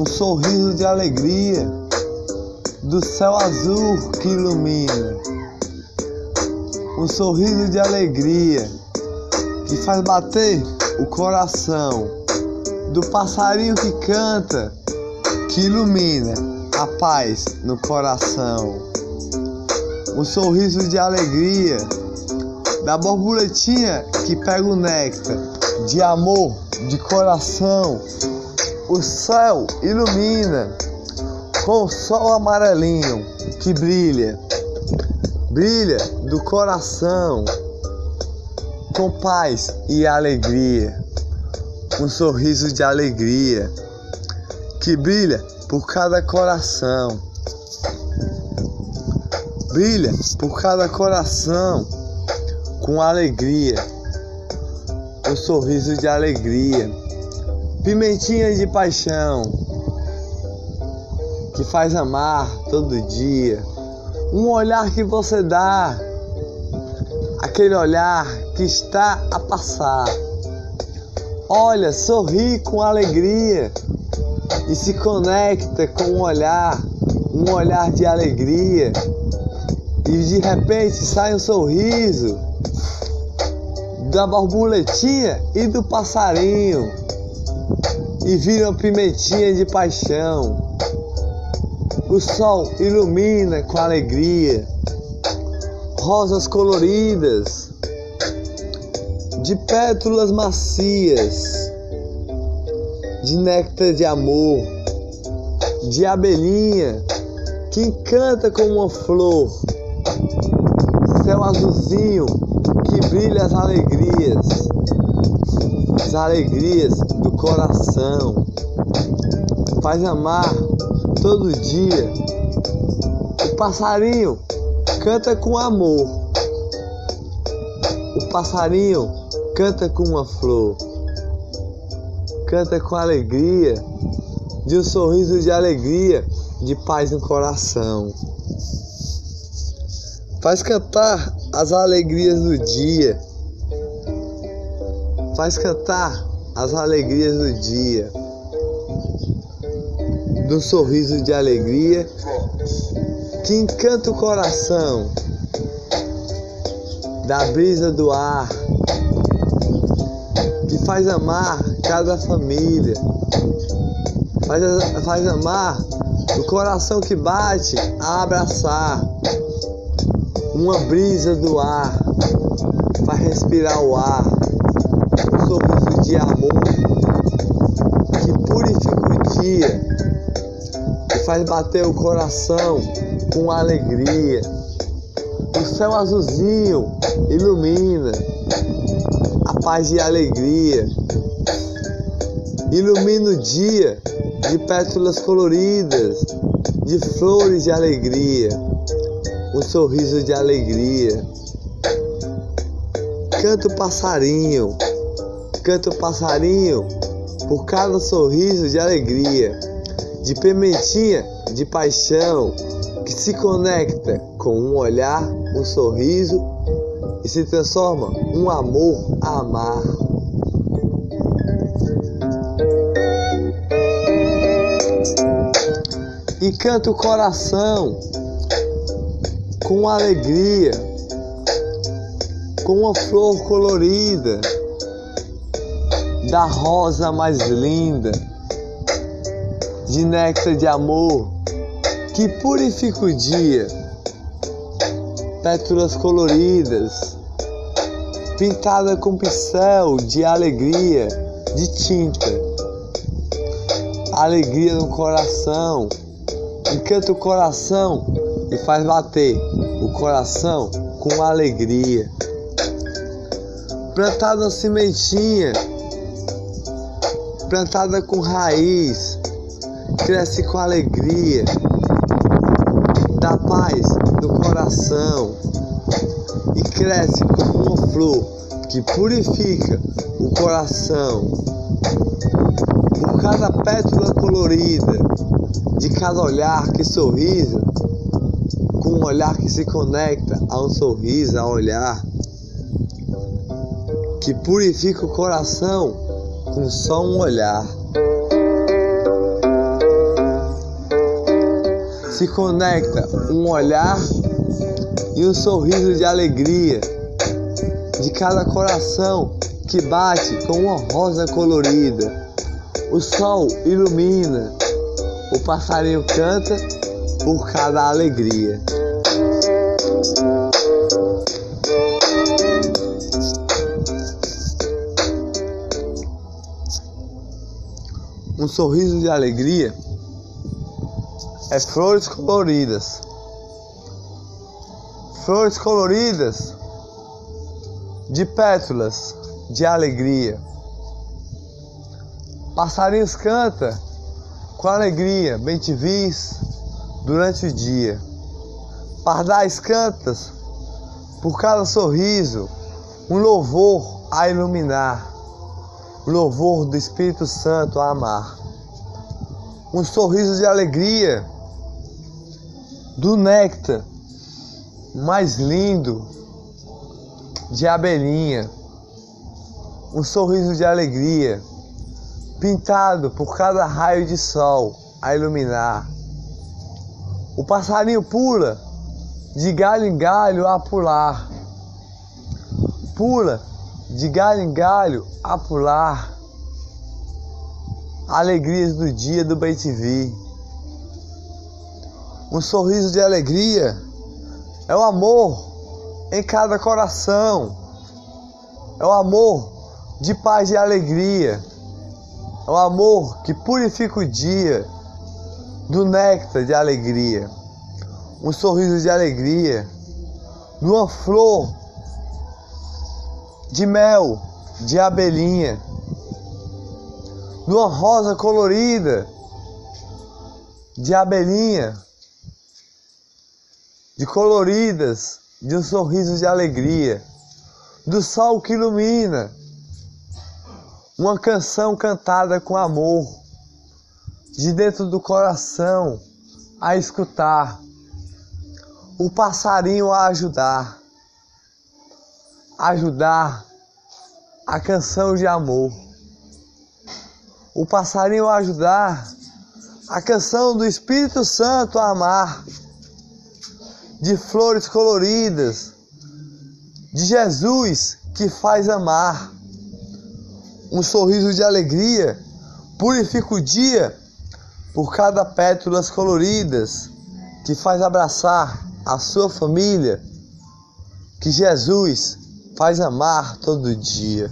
um sorriso de alegria do céu azul que ilumina, um sorriso de alegria que faz bater o coração do passarinho que canta, que ilumina a paz no coração, um sorriso de alegria da borboletinha que pega o néctar de amor, de coração. O céu ilumina com o sol amarelinho que brilha, brilha do coração com paz e alegria. Um sorriso de alegria que brilha por cada coração. Brilha por cada coração com alegria, um sorriso de alegria, pimentinha de paixão que faz amar todo dia, um olhar que você dá, aquele olhar que está a passar. Olha, sorri com alegria e se conecta com um olhar, um olhar de alegria. E de repente sai um sorriso da borboletinha e do passarinho e vira uma pimentinha de paixão. O sol ilumina com alegria, rosas coloridas, de pétalas macias, de néctar de amor, de abelhinha que encanta como uma flor, céu azulzinho brilha as alegrias, as alegrias do coração, faz amar todo dia. O passarinho canta com amor, o passarinho canta com uma flor, canta com alegria, de um sorriso de alegria, de paz no coração. Faz cantar as alegrias do dia. Faz cantar as alegrias do dia. Do sorriso de alegria que encanta o coração. Da brisa do ar que faz amar cada família. Faz, faz amar o coração que bate a abraçar uma brisa do ar, vai respirar o ar, um sorriso de amor que purifica o dia, que faz bater o coração com alegria. O céu azulzinho ilumina a paz e a alegria, ilumina o dia de pétalas coloridas, de flores de alegria um sorriso de alegria. Canta o passarinho, canta o passarinho por cada sorriso de alegria, de pimentinha, de paixão, que se conecta com um olhar, um sorriso e se transforma um amor a amar. E canta o coração com alegria, com uma flor colorida, da rosa mais linda, de néctar de amor, que purifica o dia, pétalas coloridas, pintada com pincel de alegria, de tinta, alegria no coração, encanta o coração e faz bater o coração com alegria. Plantada uma sementinha, plantada com raiz, cresce com alegria, dá paz no coração e cresce como uma flor que purifica o coração. Por cada pétala colorida, de cada olhar que sorrisa, com um olhar que se conecta a um sorriso, a olhar que purifica o coração com só um olhar. se conecta um olhar e um sorriso de alegria de cada coração que bate com uma rosa colorida. O sol ilumina, o passarinho canta por cada alegria. Um sorriso de alegria é flores coloridas. Flores coloridas de pétalas de alegria. Passarinhos canta com alegria, bem te vis durante o dia. Pardais cantas por cada sorriso, um louvor a iluminar, louvor do Espírito Santo a amar. Um sorriso de alegria do néctar mais lindo de abelhinha, um sorriso de alegria, pintado por cada raio de sol a iluminar. O passarinho pula de galho em galho a pular, pula de galho em galho a pular. Alegrias do dia do Bem TV. Um sorriso de alegria é o amor em cada coração. É o amor de paz e alegria. É o amor que purifica o dia do néctar de alegria. Um sorriso de alegria, de uma flor de mel, de abelhinha, de uma rosa colorida, de abelhinha de coloridas, de um sorriso de alegria, do sol que ilumina, uma canção cantada com amor, de dentro do coração a escutar, o passarinho a ajudar, ajudar a canção de amor, o passarinho a ajudar a canção do Espírito Santo a amar de flores coloridas, de Jesus que faz amar. Um sorriso de alegria purifica o dia por cada pétalas coloridas que faz abraçar a sua família, que Jesus faz amar todo dia.